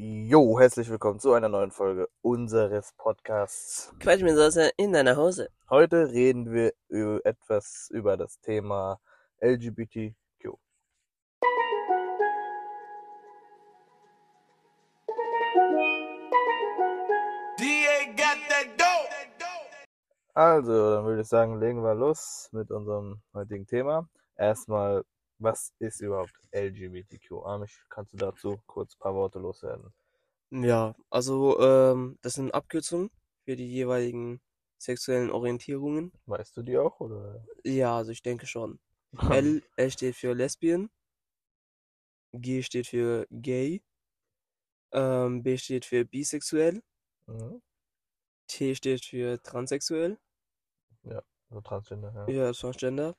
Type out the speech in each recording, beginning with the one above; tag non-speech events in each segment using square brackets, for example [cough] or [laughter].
Jo, herzlich willkommen zu einer neuen Folge unseres Podcasts. Quatsch mit Soße in deiner Hose. Heute reden wir über etwas über das Thema LGBTQ. Also, dann würde ich sagen, legen wir los mit unserem heutigen Thema. Erstmal, was ist überhaupt LGBTQ? Amish, kannst du dazu kurz ein paar Worte loswerden? Ja, also ähm, das sind Abkürzungen für die jeweiligen sexuellen Orientierungen. Weißt du die auch, oder? Ja, also ich denke schon. [laughs] L, L steht für Lesbian, G steht für Gay, ähm, B steht für bisexuell, Mhm. T steht für transsexuell, So Transgender, ja. ja, Transgender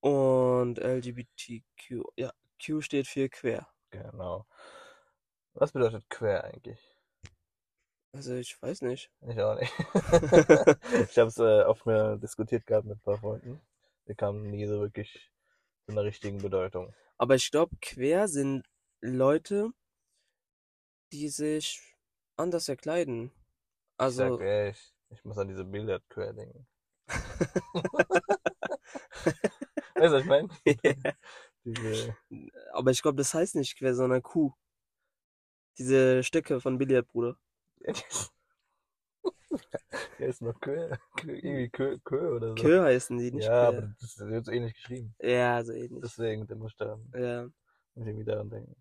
und LGBTQ, ja, Q steht für queer. Genau. Was bedeutet queer eigentlich? Also ich weiß nicht. Ich auch nicht. [laughs] [laughs] ich habe es äh, oft mir diskutiert gehabt mit ein paar Freunden. Wir kamen nie so wirklich zu einer richtigen Bedeutung. Aber ich glaube, queer sind Leute, die sich anders verkleiden. Ich sag Also, ehrlich, ich muss an diese Bilder queer denken. [laughs] weißt du, was ich meine? [laughs] Diese, aber ich glaube, das heißt nicht queer, sondern Kuh. Diese Stücke von Billard, Bruder. [laughs] der ist noch. Queer- Irgendwie queer, queer oder so. Kö heißen die, nicht ja, aber queer. das wird so ähnlich geschrieben. Ja, so ähnlich. Deswegen mit den Buchstaben. Ja, Muss ich irgendwie daran denken.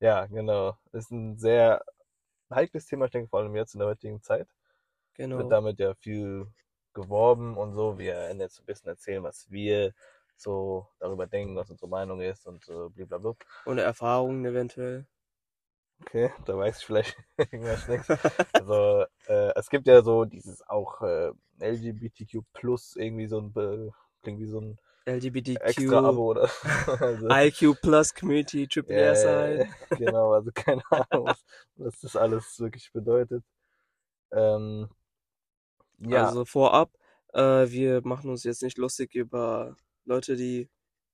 Ja, genau. Ist ein sehr heikles Thema, ich denke, vor allem jetzt in der heutigen Zeit. genau. Wird damit ja viel geworben und so. Wir werden jetzt ein bisschen erzählen, was wir so darüber denken, was unsere Meinung ist und so blablabla. Und Erfahrungen eventuell. Okay, [laughs] da weiß ich vielleicht [laughs] irgendwas nichts. [laughs] Also, äh, es gibt ja so dieses auch äh, LGBTQ plus irgendwie so ein, Be klingt wie so ein LGBTQ, extra Abo oder also, IQ Plus Community, Triple Ja, S ja, ja, ein. genau, also keine Ahnung, was, was das alles wirklich bedeutet. Ähm, ja, Also vorab, äh, wir machen uns jetzt nicht lustig über Leute, die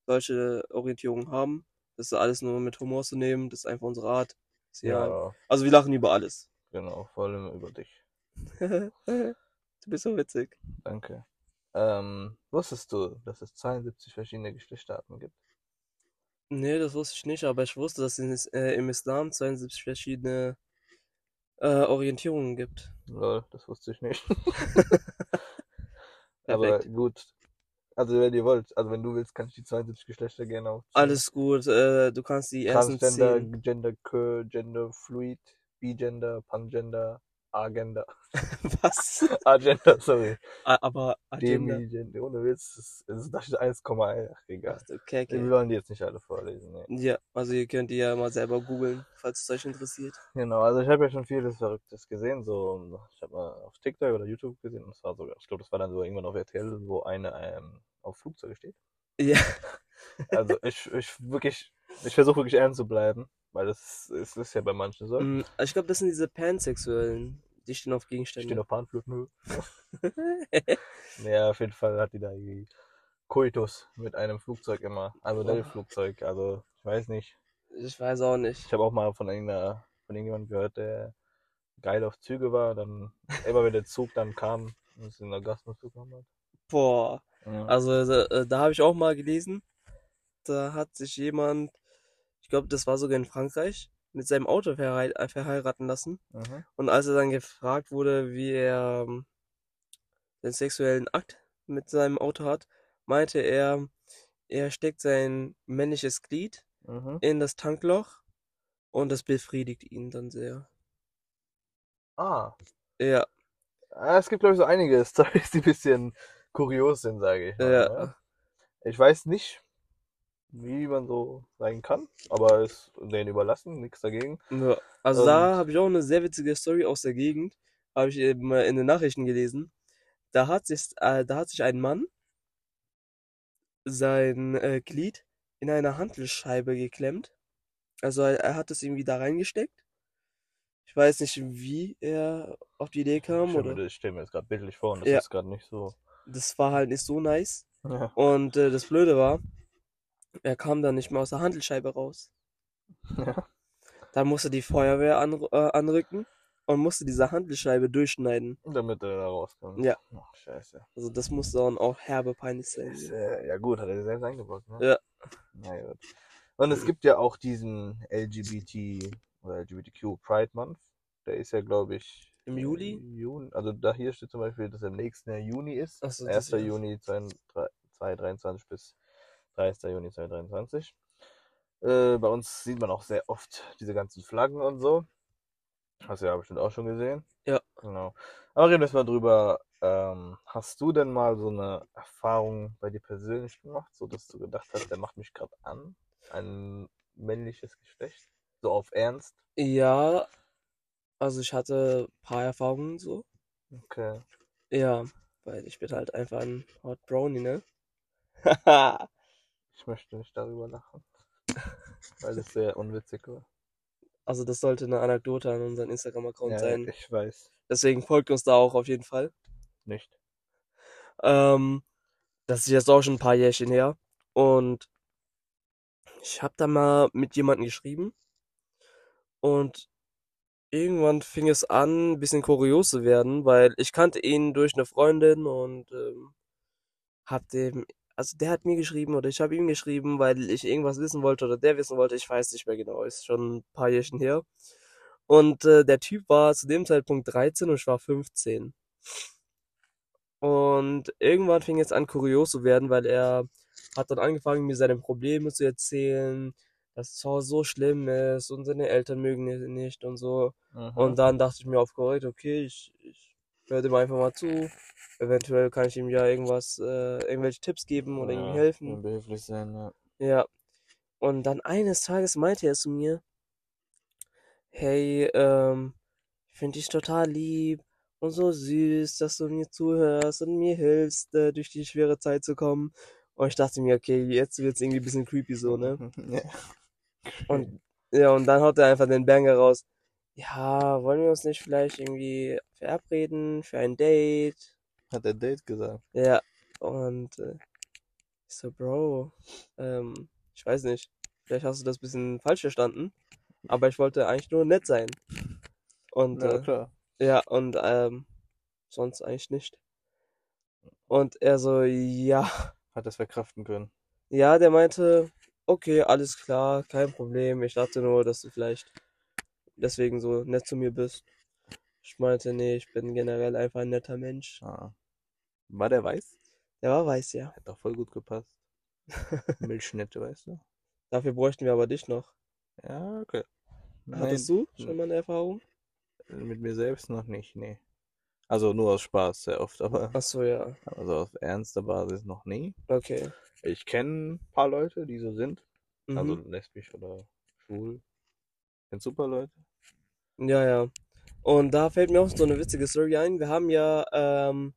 solche Orientierungen haben. Das ist alles nur mit Humor zu nehmen. Das ist einfach unsere Art. Ja, Also wir lachen über alles. genau, vor allem über dich. [laughs] du bist so witzig. Danke. Ähm, wusstest du, dass es 72 verschiedene Geschlechterarten gibt? Nee, das wusste ich nicht, aber ich wusste, dass es äh, im Islam 72 verschiedene äh, Orientierungen gibt. Lol, das wusste ich nicht. [laughs] [laughs] Aber gut. Also wenn ihr wollt, also wenn du willst, kann ich die 72 Geschlechter gerne aufzählen. Alles gut, äh, du kannst die ersten Transgender, zehn. Gender Queer, Gender Fluid, Bigender, Pangender, Agender. [laughs] Was? [laughs] Agender, sorry. Aber Agenda. Demigender, ohne Witz, das das ist das ist 1,1, ach egal. Okay, Wir okay. wollen die jetzt nicht alle vorlesen, ne. Ja, also ihr könnt die ja mal selber googeln, falls es euch interessiert. Genau, also ich habe ja schon vieles Verrücktes gesehen, so, ich habe mal auf TikTok oder YouTube gesehen, und das war sogar, ich glaube, das war dann so irgendwann auf RTL, wo eine ähm, auf Flugzeuge steht. Ja. Also [laughs] ich, ich wirklich, ich versuche wirklich ernst zu bleiben, weil das ist, ist ja bei manchen so. Mm, Ich glaube, das sind diese Pansexuellen. Die stehen auf Ich stehe Gegenstände. auf Panflöten. [laughs] Ja, auf jeden Fall hat die da irgendwie Koitus mit einem Flugzeug immer, also Boah. Flugzeug, also ich weiß nicht. Ich weiß auch nicht. Ich habe auch mal von irgendeiner, von irgendjemandem gehört, der geil auf Züge war, dann immer wenn der Zug dann kam, ist in Orgasmus bekommen hat. Boah. Ja. Also äh, da habe ich auch mal gelesen, da hat sich jemand, ich glaube, das war sogar in Frankreich, mit seinem Auto verhei äh, verheiraten lassen. Mhm. Und als er dann gefragt wurde, wie er ähm, den sexuellen Akt mit seinem Auto hat, meinte er, er steckt sein männliches Glied Mhm. in das Tankloch und das befriedigt ihn dann sehr. Ah. Ja, Ah, Es gibt, glaube ich, so einige [laughs] Storys, die ein bisschen kurios sind, sage ich mal. ja. ne? Ich weiß nicht, wie man so sein kann, aber es denen überlassen, nichts dagegen. Ja, also da Und- habe ich auch eine sehr witzige Story aus der Gegend, habe ich eben in den Nachrichten gelesen. Da hat sich, äh, da hat sich ein Mann sein äh, Glied in eine Hantelscheibe geklemmt. Also er, er hat es irgendwie da reingesteckt. Ich weiß nicht, wie er auf die Idee Ich kam stelle oder ich stell mir das gerade bildlich vor und das Ja. ist gerade nicht so. das war halt nicht so nice. Ja. Und äh, das Blöde war, er kam dann nicht mehr aus der Hantelscheibe raus. [laughs] Ja. Dann musste die Feuerwehr an, äh, anrücken und musste diese Handelscheibe durchschneiden. Damit er da rauskommt. Ja. Ach, scheiße. Also das musste dann auch herbe peinlich sein. Äh, ja gut, hat er selbst eingebaut, ne? Ja. Na gut. Und es gibt ja auch diesen LGBT oder LGBTQ Pride Month. Der ist ja, glaube ich. Im Juli? Juni. Also da hier steht zum Beispiel, dass er im nächsten Jahr Juni ist. Ach so, 1. das ist- Juni 2023 bis 30. Juni 2023. Äh, bei uns sieht man auch sehr oft diese ganzen Flaggen und so. Hast du ja bestimmt auch schon gesehen. Ja. Genau. Aber reden wir mal drüber. Ähm, hast du denn mal so eine Erfahrung bei dir persönlich gemacht, so dass du gedacht hast, der macht mich gerade an? Ein männliches Geschlecht? So auf Ernst? Ja, also ich hatte ein paar Erfahrungen so. Okay. Ja, weil ich bin halt einfach ein Hot Brownie, ne? [laughs] Ich möchte nicht darüber lachen. [laughs] Weil es sehr unwitzig war. Also das sollte eine Anekdote an unseren Instagram-Account Ja, sein. ich weiß. Deswegen folgt uns da auch auf jeden Fall. Nicht. Ähm, das ist jetzt auch schon ein paar Jährchen her. Und ich habe da mal mit jemandem geschrieben. Und irgendwann fing es an, ein bisschen kurios zu werden, weil ich kannte ihn durch eine Freundin und ähm, hab dem, also der hat mir geschrieben oder ich habe ihm geschrieben, weil ich irgendwas wissen wollte oder der wissen wollte, ich weiß nicht mehr genau, ist schon ein paar Jährchen her. Und äh, der Typ war zu dem Zeitpunkt 13 und ich war 15. Und irgendwann fing es an, kurios zu werden, weil er hat dann angefangen, mir seine Probleme zu erzählen, dass es so schlimm ist und seine Eltern mögen ihn nicht und so. Mhm. Und dann dachte ich mir auf Korrekt, okay, ich, ich höre dem einfach mal zu. Eventuell kann ich ihm ja irgendwas, äh, irgendwelche Tipps geben oder ihm Ja, helfen. Behilflich sein, ja. Ja. Und dann eines Tages meinte er zu mir, hey, ähm, ich finde dich total lieb und so süß, dass du mir zuhörst und mir hilfst, äh, durch die schwere Zeit zu kommen. Und ich dachte mir, okay, jetzt wird's irgendwie ein bisschen creepy so, ne? [laughs] ja. Und ja, und dann haut er einfach den Banger raus. Ja, wollen wir uns nicht vielleicht irgendwie verabreden für ein Date? Hat der Date gesagt. Ja, und äh, ich so, Bro, ähm, ich weiß nicht, vielleicht hast du das ein bisschen falsch verstanden, aber ich wollte eigentlich nur nett sein. Und Ja, äh, klar. ja, und ähm, sonst eigentlich nicht. Und er so, ja, Hat das verkraften können. ja, der meinte, okay, alles klar, kein Problem. Ich dachte nur, dass du vielleicht deswegen so nett zu mir bist. Ich meinte, nee, ich bin generell einfach ein netter Mensch. Ah. War der weiß? Der war weiß, ja. Hat doch voll gut gepasst. [laughs] Milchschnitte, weißt du? Dafür bräuchten wir aber dich noch. Ja, okay. Hattest du schon mal eine Erfahrung? Mit mir selbst noch nicht, nee. Also nur aus Spaß sehr oft, aber Ach so, ja. also auf ernster Basis noch nie. Okay. Ich kenne ein paar Leute, die so sind. Also Mhm. lesbisch oder schwul. Du ein paar Leute? Ja, ja. Und da fällt mir auch so eine witzige Story ein. Wir haben ja ähm,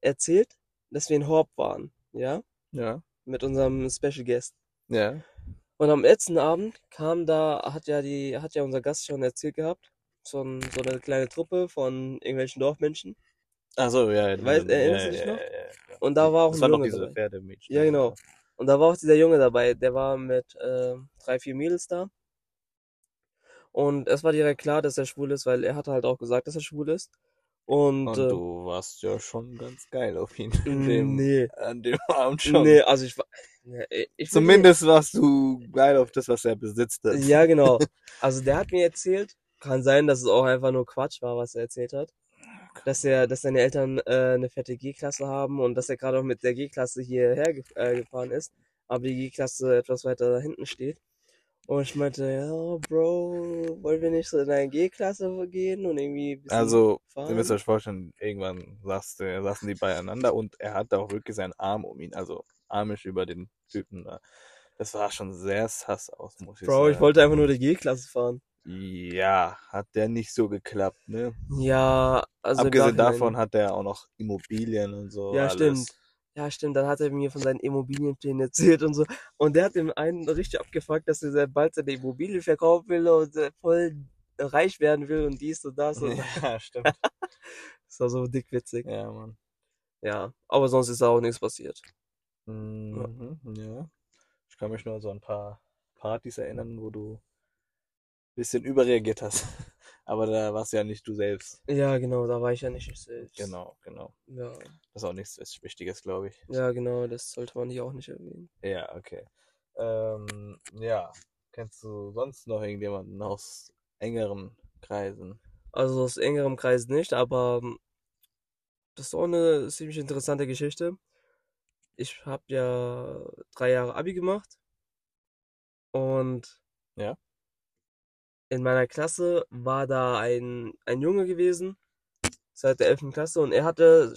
erzählt, dass wir in Horb waren, ja, Ja. mit unserem Special Guest. Ja. Und am letzten Abend kam da, hat ja die, hat ja unser Gast schon erzählt gehabt, so, ein, so eine kleine Truppe von irgendwelchen Dorfmenschen. Achso, ja. ja, Weißt- ja, erinnerst du ja, dich ja, noch? Ja, ja, ja. Und da war auch das ein Junge diese dabei. Ja, genau. Und da war auch dieser Junge dabei, der war mit äh, drei, vier Mädels da. Und es war direkt klar, dass er schwul ist, weil er hatte halt auch gesagt, dass er schwul ist. Und, Und äh, du warst ja schon ganz geil auf ihn. an dem, nee, An dem [laughs] Abend schon. nee, also ich war, nee, ich Zumindest warst du geil auf das, was er besitzt. hat. Ja, genau. [laughs] Also der hat mir erzählt, kann sein, dass es auch einfach nur Quatsch war, was er erzählt hat. Dass er, dass seine Eltern äh, eine fette G-Klasse haben und dass er gerade auch mit der G-Klasse hierher ge äh, gefahren ist, aber die G-Klasse etwas weiter da hinten steht. Und ich meinte, ja, Bro, wollen wir nicht so in eine G-Klasse gehen und irgendwie Also, fahren? ihr müsst euch vorstellen, irgendwann saß, der- saßen die beieinander und er hatte auch wirklich seinen Arm um ihn, also armisch über den Typen da. Das sah schon sehr sass aus, muss ich Bro, sagen. ich wollte einfach nur die G-Klasse fahren. Ja, hat der nicht so geklappt, ne? Ja, also Abgesehen davon hat er auch noch Immobilien und so. Ja, alles. stimmt. Ja, stimmt. Dann hat er mir von seinen Immobilienplänen erzählt und so. Und der hat dem einen richtig abgefuckt, dass er sehr bald seine Immobilie verkaufen will und äh, voll reich werden will und dies und das. Und [laughs] Ja, [laughs] stimmt. das war so dickwitzig. ja, Mann. Ja, aber sonst ist da auch nichts passiert. Mhm, ja. Ich kann mich nur an so ein paar Partys erinnern, wo du bisschen überreagiert hast. Aber da warst ja nicht du selbst. Ja, genau, da war ich ja nicht ich selbst. Genau, genau. Ja, Das ist auch nichts Wichtiges, glaube ich. ja, genau, das sollte man hier auch nicht erwähnen. Ja, okay. Ähm, ja. Kennst du sonst noch irgendjemanden aus engeren Kreisen? Also aus engerem Kreis nicht, aber ähm, das ist auch eine ziemlich interessante Geschichte. Ich habe ja drei Jahre Abi gemacht und Ja. In meiner Klasse war da ein, ein Junge gewesen, seit der 11. Klasse, und er hatte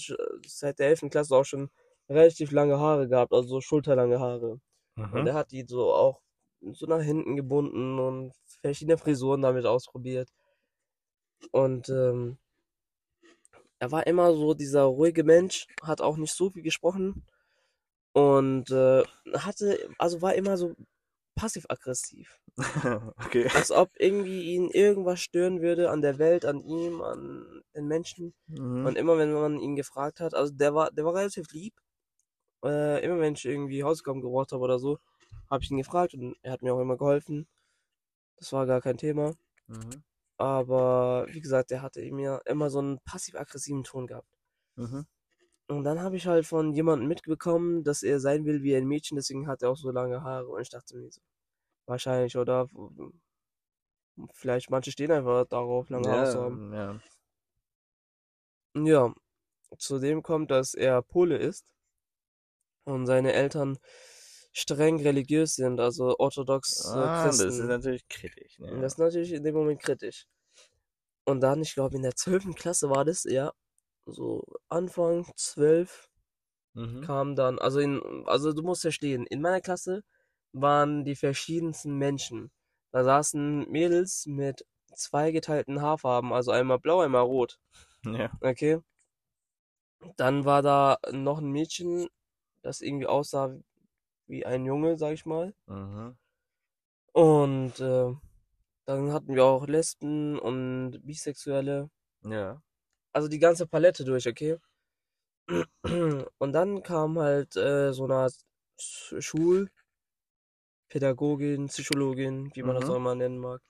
seit der 11. Klasse auch schon relativ lange Haare gehabt, also so schulterlange Haare. Und Mhm. er hat die so auch so nach hinten gebunden und verschiedene Frisuren damit ausprobiert. Und ähm, er war immer so dieser ruhige Mensch, hat auch nicht so viel gesprochen und äh, hatte, also war immer so passiv-aggressiv. [laughs] Okay. Als ob irgendwie ihn irgendwas stören würde an der Welt, an ihm, an den Menschen. Mhm. Und immer wenn man ihn gefragt hat, also der war, der war relativ lieb. Äh, immer wenn ich irgendwie Hausaufgaben gebraucht habe oder so, habe ich ihn gefragt und er hat mir auch immer geholfen. Das war gar kein Thema. Mhm. Aber wie gesagt, er hatte mir immer so einen passiv-aggressiven Ton gehabt. Mhm. Und dann habe ich halt von jemandem mitbekommen, dass er sein will wie ein Mädchen, deswegen hat er auch so lange Haare. Und ich dachte mir so, wahrscheinlich, oder? Vielleicht manche stehen einfach darauf, lange Haare zu haben. Ja, ja. Zudem kommt, dass er Pole ist und seine Eltern streng religiös sind, also orthodox äh, Ah, das ist Christen. natürlich kritisch. Und Ne? das ist natürlich in dem Moment kritisch. Und dann, ich glaube, in der 12. Klasse war das, ja, so Anfang 12 Mhm. kam dann, also in, also du musst verstehen, in meiner Klasse waren die verschiedensten Menschen. Da saßen Mädels mit zwei geteilten Haarfarben, also einmal blau, einmal rot. Ja. Okay. Dann war da noch ein Mädchen, das irgendwie aussah wie ein Junge, sag ich mal. Mhm. Und äh, dann hatten wir auch Lesben und Bisexuelle. Ja. Also die ganze Palette durch, okay? Und dann kam halt äh, so eine Art Sch- Schulpädagogin, Psychologin, wie man das Mhm. auch immer nennen mag,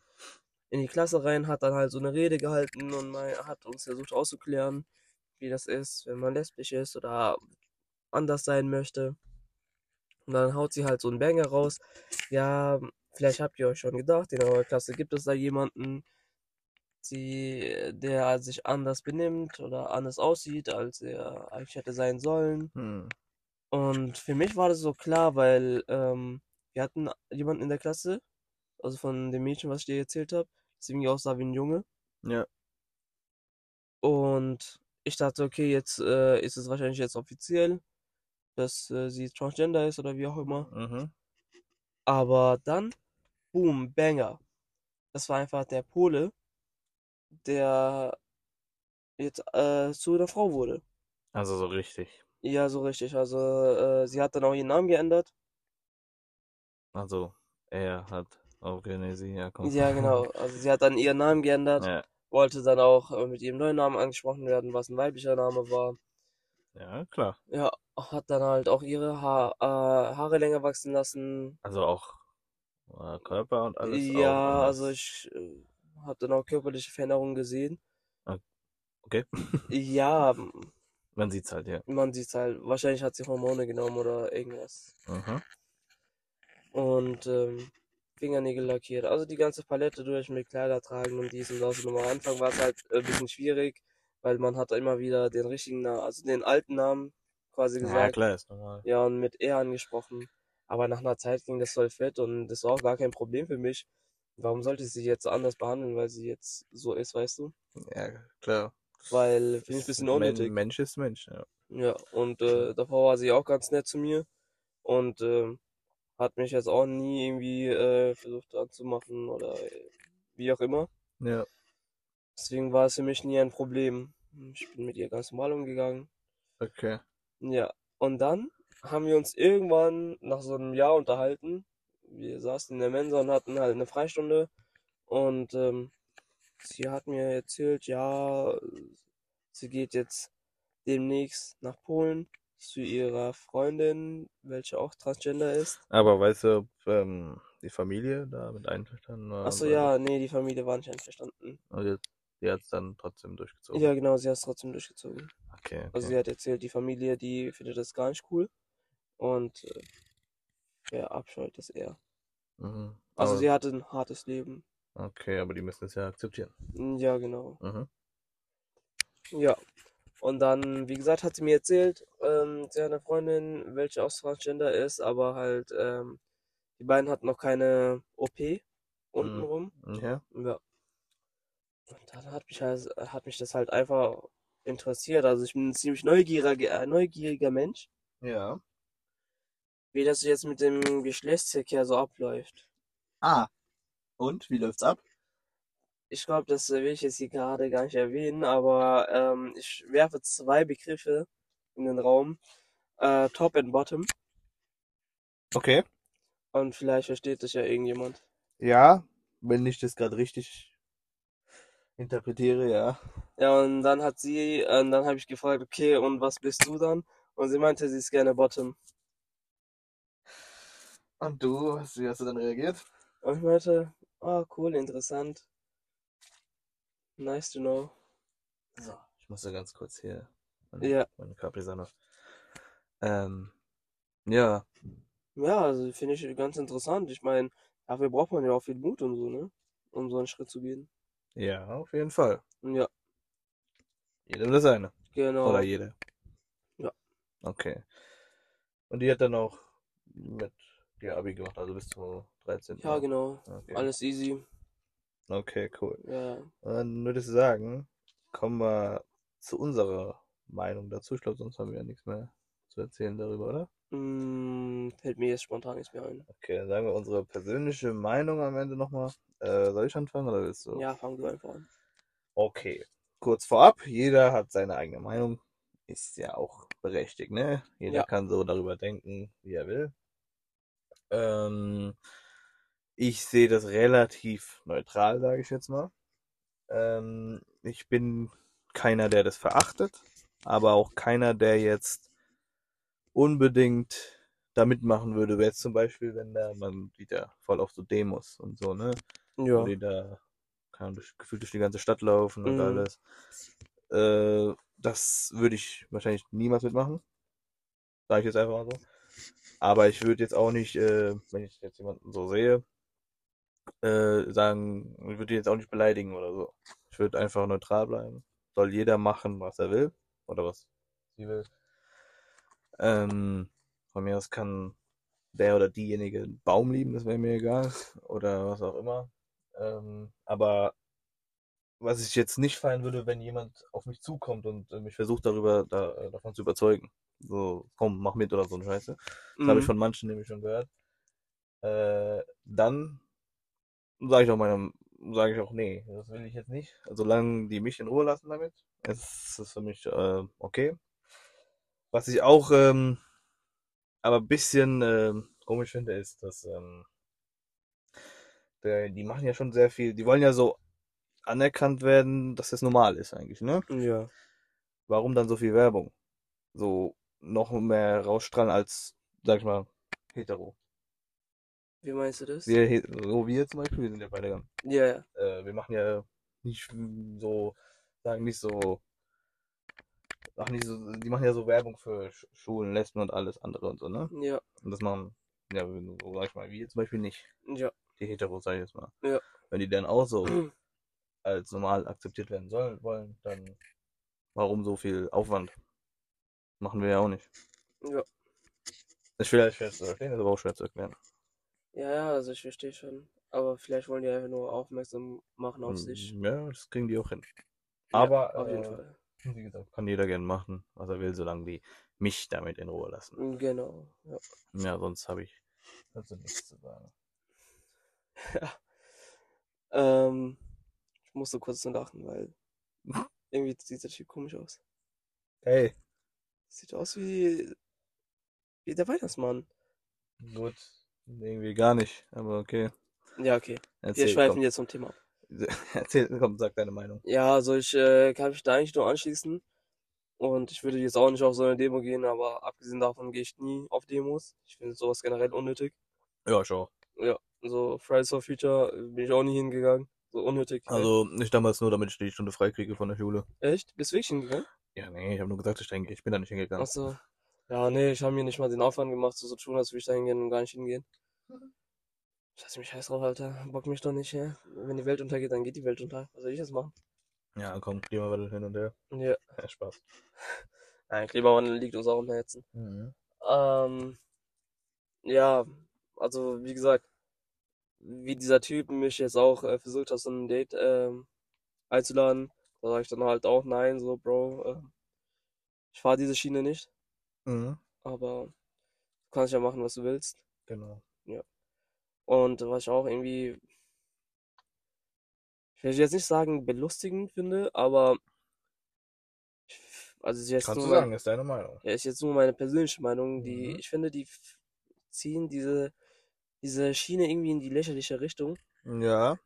in die Klasse rein, hat dann halt so eine Rede gehalten und mal, hat uns versucht auszuklären, wie das ist, wenn man lesbisch ist oder anders sein möchte. Und dann haut sie halt so einen Banger raus. Ja, vielleicht habt ihr euch schon gedacht, in eurer Klasse gibt es da jemanden, die, der sich anders benimmt oder anders aussieht, als er eigentlich hätte sein sollen. Hm. Und für mich war das so klar, weil ähm, wir hatten jemanden in der Klasse, also von dem Mädchen, was ich dir erzählt habe, irgendwie aussah wie ein Junge. Ja. Und ich dachte, okay, jetzt äh, ist es wahrscheinlich jetzt offiziell, dass äh, sie transgender ist oder wie auch immer. Mhm. Aber dann, boom, Banger. Das war einfach der Pole, der jetzt äh, zu einer Frau wurde. Also so richtig. Ja, so richtig. Also äh, sie hat dann auch ihren Namen geändert. Also er hat organisiert. Ja, komm. Ja, genau. [laughs] Also sie hat dann ihren Namen geändert, Ja. wollte dann auch äh, mit ihrem neuen Namen angesprochen werden, was ein weiblicher Name war. ja, klar. Ja, hat dann halt auch ihre ha äh, Haare länger wachsen lassen. Also auch äh, Körper und alles. auch Ja, anders. also ich äh, habe dann auch körperliche Veränderungen gesehen. Okay. [laughs] Ja, Man sieht's halt, ja. man sieht halt, wahrscheinlich hat sie Hormone genommen oder irgendwas. Mhm. Und ähm, Fingernägel lackiert. Also die ganze Palette durch mit Kleider tragen und dies und das. Und am Anfang war es halt äh, ein bisschen schwierig, weil man hat immer wieder den richtigen Namen, also den alten Namen quasi Ja, gesagt. klar, ist normal. Ja, und mit er angesprochen. Aber nach einer Zeit ging das voll fett und das war auch gar kein Problem für mich. Warum sollte ich sie jetzt anders behandeln, weil sie jetzt so ist, weißt du? Ja, klar. Weil finde ich ein bisschen unnötig. Mensch ist Mensch, ja. Ja, und äh, davor war sie auch ganz nett zu mir und ähm, hat mich jetzt auch nie irgendwie äh, versucht anzumachen oder äh, wie auch immer. Ja. Deswegen war es für mich nie ein Problem. Ich bin mit ihr ganz normal umgegangen. Okay. Ja, und dann haben wir uns irgendwann nach so einem Jahr unterhalten. Wir saßen in der Mensa und hatten halt eine Freistunde. Und ähm, sie hat mir erzählt, ja, sie geht jetzt demnächst nach Polen zu ihrer Freundin, welche auch Transgender ist. Aber weißt du, ob ähm, die Familie da mit einverstanden war? Achso, ja, nee, die Familie war nicht einverstanden. Und die, die hat es dann trotzdem durchgezogen. Ja, genau, sie hat es trotzdem durchgezogen. Okay, okay. Also sie hat erzählt, die Familie, die findet das gar nicht cool. Und äh, verabscheut das eher. mhm. Also aber, sie hatte ein hartes Leben. okay, aber die müssen es ja akzeptieren. Mm, Ja, genau. Mhm. Ja. Und dann, wie gesagt, hat sie mir erzählt, ähm, sie hat eine Freundin, welche auch Transgender ist, aber halt, ähm, die beiden hatten noch keine OP untenrum. Ja. Ja. Und dann hat mich, halt, hat mich das halt einfach interessiert. Also ich bin ein ziemlich neugieriger, äh, neugieriger Mensch, Ja. Wie das jetzt mit dem Geschlechtsverkehr so abläuft. Ah. Und? Wie läuft's ab? Ich glaube, das will ich jetzt hier gerade gar nicht erwähnen, aber ähm, ich werfe zwei Begriffe in den Raum. Äh, Top und Bottom. Okay. Und vielleicht versteht das ja irgendjemand. Ja, wenn ich das gerade richtig interpretiere, ja. Ja, und dann hat sie, äh, dann habe ich gefragt, okay, und was bist du dann? Und sie meinte, sie ist gerne Bottom. Und du, wie hast du dann reagiert? Und ich meinte, ah, cool, interessant. Nice to know. So, ich muss ja ganz kurz hier meine, Ja. meine Capri-Sonne. Ähm, ja, Ja, also finde ich ganz interessant. Ich meine, dafür braucht man ja auch viel Mut und so, ne? Um so einen Schritt zu gehen. ja, auf jeden Fall. Ja, Jeder das seine. genau. Oder jede. Ja. Okay. Und die hat dann auch mit dir Abi gemacht, also bis zum 13. Ja, genau. Okay. Alles easy. Okay, cool. Ja. Würde ich sagen, kommen wir zu unserer Meinung dazu. Ich glaube, sonst haben wir ja nichts mehr zu erzählen darüber, oder? Mm, fällt mir jetzt spontan nichts mehr ein. Okay, dann sagen wir unsere persönliche Meinung am Ende nochmal. Äh, soll ich anfangen oder willst du? Ja, fang du einfach an. Okay, kurz vorab, jeder hat seine eigene Meinung. Ist ja auch berechtigt, ne? Jeder Ja. kann so darüber denken, wie er will. Ähm, ich sehe das relativ neutral, sage ich jetzt mal. Ähm, ich bin keiner, der das verachtet, aber auch keiner, der jetzt unbedingt da mitmachen würde. Wäre jetzt zum Beispiel, wenn da, man sieht ja voll auf so Demos und so, ne? Ja. wo die da Ahnung, durch, gefühlt durch die ganze Stadt laufen und Mhm. alles. Äh, das würde ich wahrscheinlich niemals mitmachen. Sage ich jetzt einfach mal so. Aber ich würde jetzt auch nicht, äh, wenn ich jetzt jemanden so sehe, äh, sagen, ich würde ihn jetzt auch nicht beleidigen oder so. Ich würde einfach neutral bleiben. Soll jeder machen, was er will. Oder was sie will. Ähm, von mir aus kann der oder diejenige einen Baum lieben, das wäre mir egal. Oder was auch immer. Ähm, aber was ich jetzt nicht feiern würde, wenn jemand auf mich zukommt und äh, mich versucht darüber da, äh, davon zu überzeugen. So, komm, mach mit oder so eine Scheiße. Das habe ich Mhm. von manchen nämlich schon gehört. Äh, dann sage ich auch meinem, sage ich auch, nee, das will ich jetzt nicht. Solange die mich in Ruhe lassen damit, ist es für mich äh, okay. Was ich auch ähm, aber ein bisschen ähm, komisch finde, ist, dass ähm, der, die machen ja schon sehr viel, die wollen ja so anerkannt werden, dass das normal ist eigentlich, ne? Ja. Warum dann so viel Werbung? So noch mehr rausstrahlen als, sag ich mal, hetero. Wie meinst du das? Wir, so wir zum Beispiel, wir sind ja beide, Ja, ja. äh, wir machen ja nicht so, sagen nicht so, ach nicht so, die machen ja so Werbung für Sch- Schulen, Lesben und alles andere und so, ne? Ja. Und das machen, ja, so sag ich mal, wir zum Beispiel nicht. Ja. Die Heteros, sag ich jetzt mal. Ja. Wenn die dann auch so [clears throat] als normal akzeptiert werden sollen, wollen, dann warum so viel Aufwand? Machen wir ja auch nicht. Ja. Ist schwer, schwer zu verstehen, ist aber auch schwer zu erklären. Ja, ja, also ich verstehe schon. Aber vielleicht wollen die einfach nur aufmerksam machen auf sich. Mm, Ja, das kriegen die auch hin. Ja, Aber, auf jeden äh, Fall. Wie gesagt, kann jeder gern machen, was er will, solange die mich damit in Ruhe lassen. Genau. Ja. Ja, sonst habe ich dazu nichts zu sagen. [laughs] Ähm, ich musste kurz so lachen, weil [laughs] irgendwie sieht der Typ komisch aus. Hey. Sieht aus wie, wie der Weihnachtsmann. Gut, irgendwie gar nicht, aber okay. Ja, okay. Wir Erzähl, schweifen komm. jetzt zum Thema ab. [laughs] Erzähl, komm, sag deine Meinung. Ja, also ich äh, kann mich da eigentlich nur anschließen. Und ich würde jetzt auch nicht auf so eine Demo gehen, aber abgesehen davon gehe ich nie auf Demos. Ich finde sowas generell unnötig. Ja, schau. So Fridays for Future äh, bin ich auch nie hingegangen. So unnötig. Also, ich damals nur, damit ich die Stunde frei kriege von der Schule. Echt? Bist du wirklich hingegangen? Ja, nee, ich habe nur gesagt, ich denke, ich bin da nicht hingegangen. Achso. Ja, nee, ich habe mir nicht mal den Aufwand gemacht, so zu tun, als würde ich da hingehen und gar nicht hingehen. [laughs] Lass mich heiß drauf, Alter. Bock mich doch nicht, ja. Wenn die Welt untergeht, dann geht die Welt unter. Was soll ich jetzt machen? Ja, komm, Klimawandel hin und her. Ja. [laughs] Ja, Spaß. [laughs] Nein, Klimawandel liegt uns auch im Herzen. Mhm. Ähm, ja, also wie gesagt, wie dieser Typ mich jetzt auch äh, versucht hat, so ein Date ähm, einzuladen, da sage ich dann halt auch nein, so Bro, äh, ich fahre diese Schiene nicht, Mhm. aber du kannst ja machen, was du willst. Genau. Und was ich auch irgendwie, ich will jetzt nicht sagen belustigend finde, aber also ist jetzt Kannst nur du mein- sagen, ist deine Meinung. Ja, ist jetzt nur meine persönliche Meinung, die, Mhm. ich finde, die ziehen diese, diese Schiene irgendwie in die lächerliche Richtung. Ja,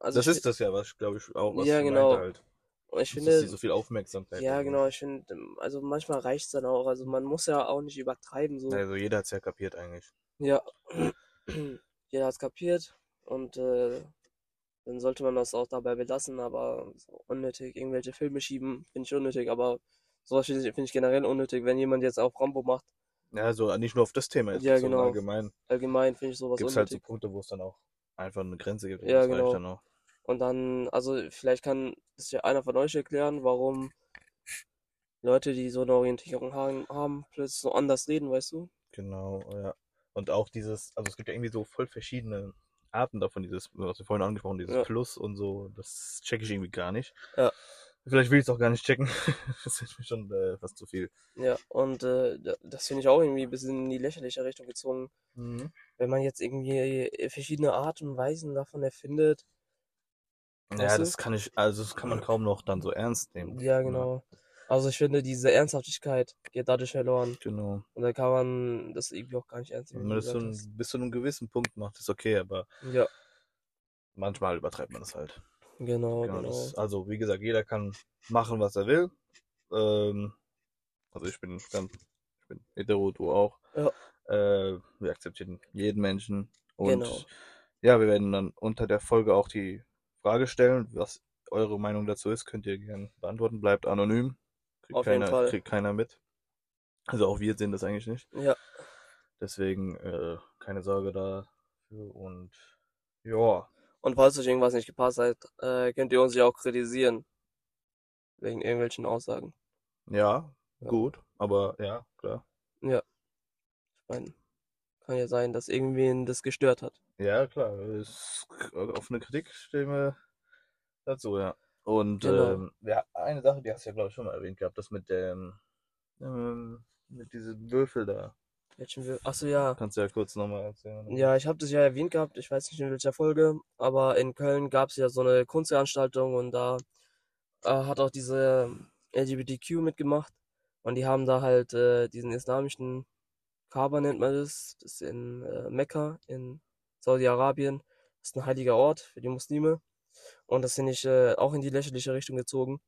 Also das ist das ja, was, glaube ich, auch was Ja, sie genau. halt. ich Dass die finde, so viel Aufmerksamkeit ja, haben. genau, ich finde, also manchmal reicht es dann auch, also man muss ja auch nicht übertreiben, so. Also jeder hat's ja kapiert eigentlich. Ja, [clears throat] jeder hat's kapiert und äh, dann sollte man das auch dabei belassen, aber so unnötig, irgendwelche Filme schieben, finde ich unnötig, aber sowas finde ich, find ich generell unnötig, wenn jemand jetzt auch Rambo macht, Ja, also nicht nur auf das Thema, Ja, genau. allgemein allgemein finde ich sowas gibt es halt so unnötig. Punkte, wo es dann auch einfach eine Grenze gibt. und Ja, genau. Dann. Und dann, also vielleicht kann das ja einer von euch erklären, warum Leute, die so eine Orientierung haben, haben, plötzlich so anders reden, weißt du? Genau, ja. Und auch dieses, also es gibt ja irgendwie so voll verschiedene Arten davon, dieses, was wir vorhin angesprochen, dieses Ja. Plus und so, das checke ich irgendwie gar nicht. Ja. Vielleicht will ich es auch gar nicht checken. [laughs] das ist mir schon äh, fast zu viel. Ja, und äh, da- das finde ich auch irgendwie ein bisschen in die lächerliche Richtung gezogen. Wenn man jetzt irgendwie verschiedene Arten und Weisen davon erfindet. Ja, Weißt du? das kann ich, also das kann man kaum noch dann so ernst nehmen. Ja, genau. Also ich finde, diese Ernsthaftigkeit geht dadurch verloren. Genau. Und da kann man das irgendwie auch gar nicht ernst Wenn nehmen, man wie das so ein, bis zu einem gewissen Punkt macht, ist okay, aber. Ja, manchmal übertreibt man das halt. Genau, Genau, genau. das, also wie gesagt, jeder kann machen, was er will. Ähm, also ich bin ganz, ich bin hetero, du auch. Ja. Äh, wir akzeptieren jeden Menschen. Und Genau. ja, wir werden dann unter der Folge auch die Frage stellen, was eure Meinung dazu ist, könnt ihr gerne beantworten. Bleibt anonym. Kriegt Auf jeden keiner, Fall. kriegt keiner mit. Also auch wir sehen das eigentlich nicht. Ja, Deswegen äh, keine Sorge dafür. Und ja, und falls euch irgendwas nicht gepasst hat, äh, könnt ihr uns ja auch kritisieren. Wegen irgendwelchen Aussagen. ja, Ja. gut. Aber ja, klar. Ich meine, kann ja sein, dass irgendwen das gestört hat. Ja, klar. Es, auf eine Kritik stehen wir dazu, ja. Und Genau. ähm, ja, eine Sache, die hast du ja, glaube ich, schon mal erwähnt gehabt, das mit dem, ähm, mit diesem Würfel da. Welchen wir. Achso, ja. Kannst du ja kurz nochmal erzählen. Ja, ich habe das ja erwähnt gehabt, ich weiß nicht in welcher Folge, aber in Köln gab es ja so eine Kunstveranstaltung und da äh, hat auch diese LGBTQ mitgemacht und die haben da halt äh, diesen islamischen Kaaba nennt man das, das ist in äh, Mekka in Saudi-Arabien, das ist ein heiliger Ort für die Muslime und das finde ich äh, auch in die lächerliche Richtung gezogen,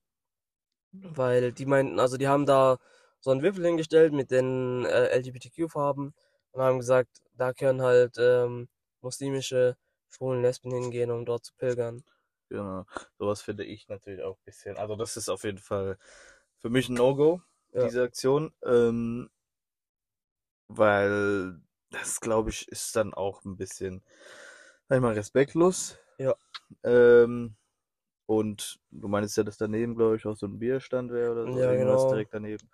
weil die meinten, also die haben da so einen Würfel hingestellt mit den äh, LGBTQ-Farben und haben gesagt, da können halt ähm, muslimische Schwulen, Lesben hingehen, um dort zu pilgern. Genau. Sowas finde ich natürlich auch ein bisschen. Also, das ist auf jeden Fall für mich ein No-Go, Ja. diese Aktion. Ähm, weil das, glaube ich, ist dann auch ein bisschen, sag ich mal, respektlos. Ja. Ähm, und du meinst ja, dass daneben, glaube ich, auch so ein Bierstand wäre oder so. Ja, irgendwas genau. direkt daneben.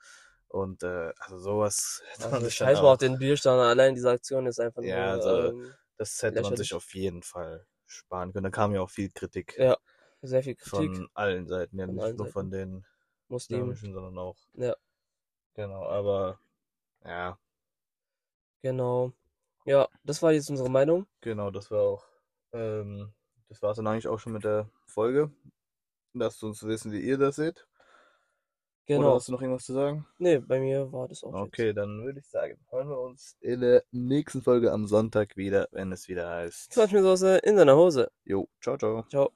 Und äh, also sowas [laughs] hätte man Also sich ich dann scheiß mal auf auch, den Bierstand, allein diese Aktion ist einfach Ja, nur also ähm, das hätte man lächerlich. sich auf jeden Fall sparen können. Da kam ja auch viel Kritik Ja, sehr viel Kritik, von allen Seiten, ja Von nicht nur von den Muslimen. islamischen, sondern auch. Ja. Genau, aber ja, Genau. Ja, das war jetzt unsere Meinung. genau, das war auch, ähm, das war es dann eigentlich auch schon mit der Folge. Lasst uns wissen, wie ihr das seht. Oder Genau. hast du noch irgendwas zu sagen? Nee, bei mir war das auch Okay, dann würde ich sagen, hören wir uns in der nächsten Folge am Sonntag wieder, wenn es wieder heißt. jetzt. So in deiner Hose. Jo, ciao, ciao. Ciao.